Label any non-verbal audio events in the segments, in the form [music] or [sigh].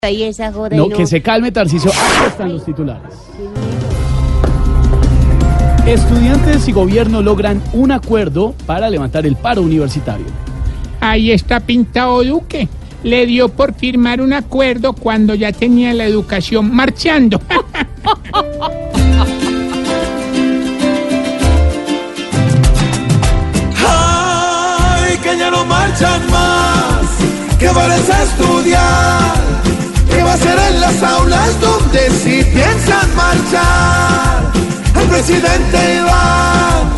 Ahí esa joda y No, que se calme, Tarcicio. Aquí están los titulares. Estudiantes y gobierno logran un acuerdo para levantar el paro universitario. Ahí está pintado Duque. Le dio por firmar un acuerdo cuando ya tenía la educación marchando. [laughs] Ay, que ya no marchan más, que vales a estudiar, va a ser en las aulas donde sí piensan marchar. Al presidente Iván,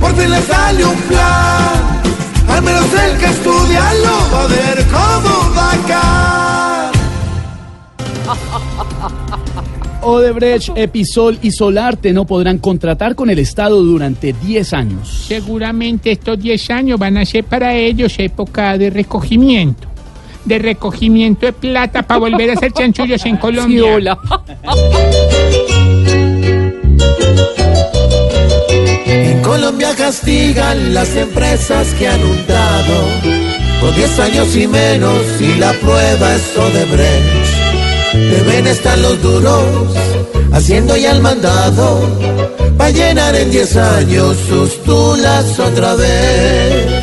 por fin le sale un plan, al menos el que estudia lo va a ver como va a caer. [laughs] Odebrecht, Episol y Solarte no podrán contratar con el Estado durante 10 años. Seguramente estos 10 años van a ser para ellos época de recogimiento. De recogimiento de plata para volver a hacer chanchullos en [laughs] Colombia. En Colombia castigan las empresas que han hurtado con 10 años y menos y la prueba es Odebrecht. Deben estar los duros haciendo ya el mandado para llenar en 10 años sus tulas otra vez.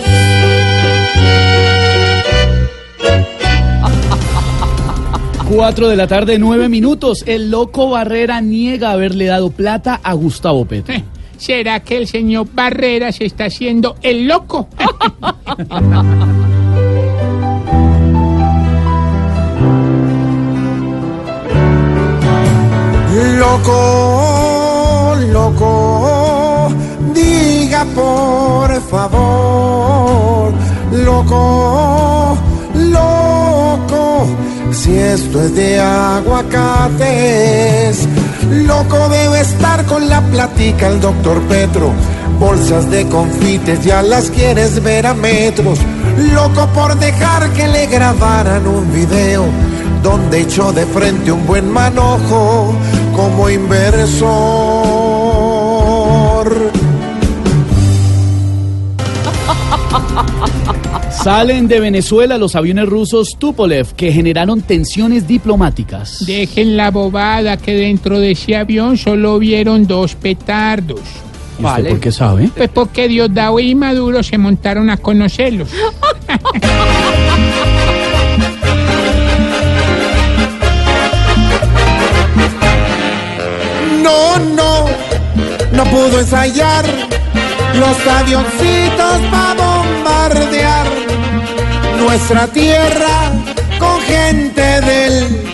Cuatro de la tarde, nueve minutos. El loco Barrera niega haberle dado plata a Gustavo Petro. Eh, ¿Será que el señor Barrera se está haciendo el loco? [laughs] Loco, loco, diga por favor, loco, si esto es de aguacates, loco debe estar con la platica el doctor Petro. Bolsas de confites ya las quieres ver a metros, loco por dejar que le grabaran un video donde echó de frente un buen manojo como inversor. Salen de Venezuela los aviones rusos Tupolev que generaron tensiones diplomáticas. Dejen la bobada que dentro de ese avión solo vieron dos petardos. ¿Y usted por qué sabe? Pues porque Diosdado y Maduro se montaron a conocerlos. No, no, no pudo ensayar los avioncitos bombardear nuestra tierra con gente del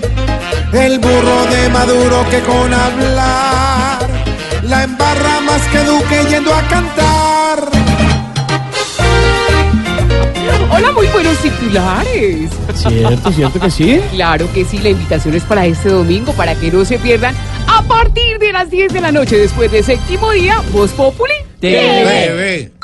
el burro de Maduro que con hablar la embarra más que Duque yendo a cantar. Hola, muy buenos titulares. Cierto, cierto que sí. Claro que sí, la invitación es para este domingo, para que no se pierdan a partir de las 10 de la noche, después de séptimo día, Voz Populi TV. Bebé.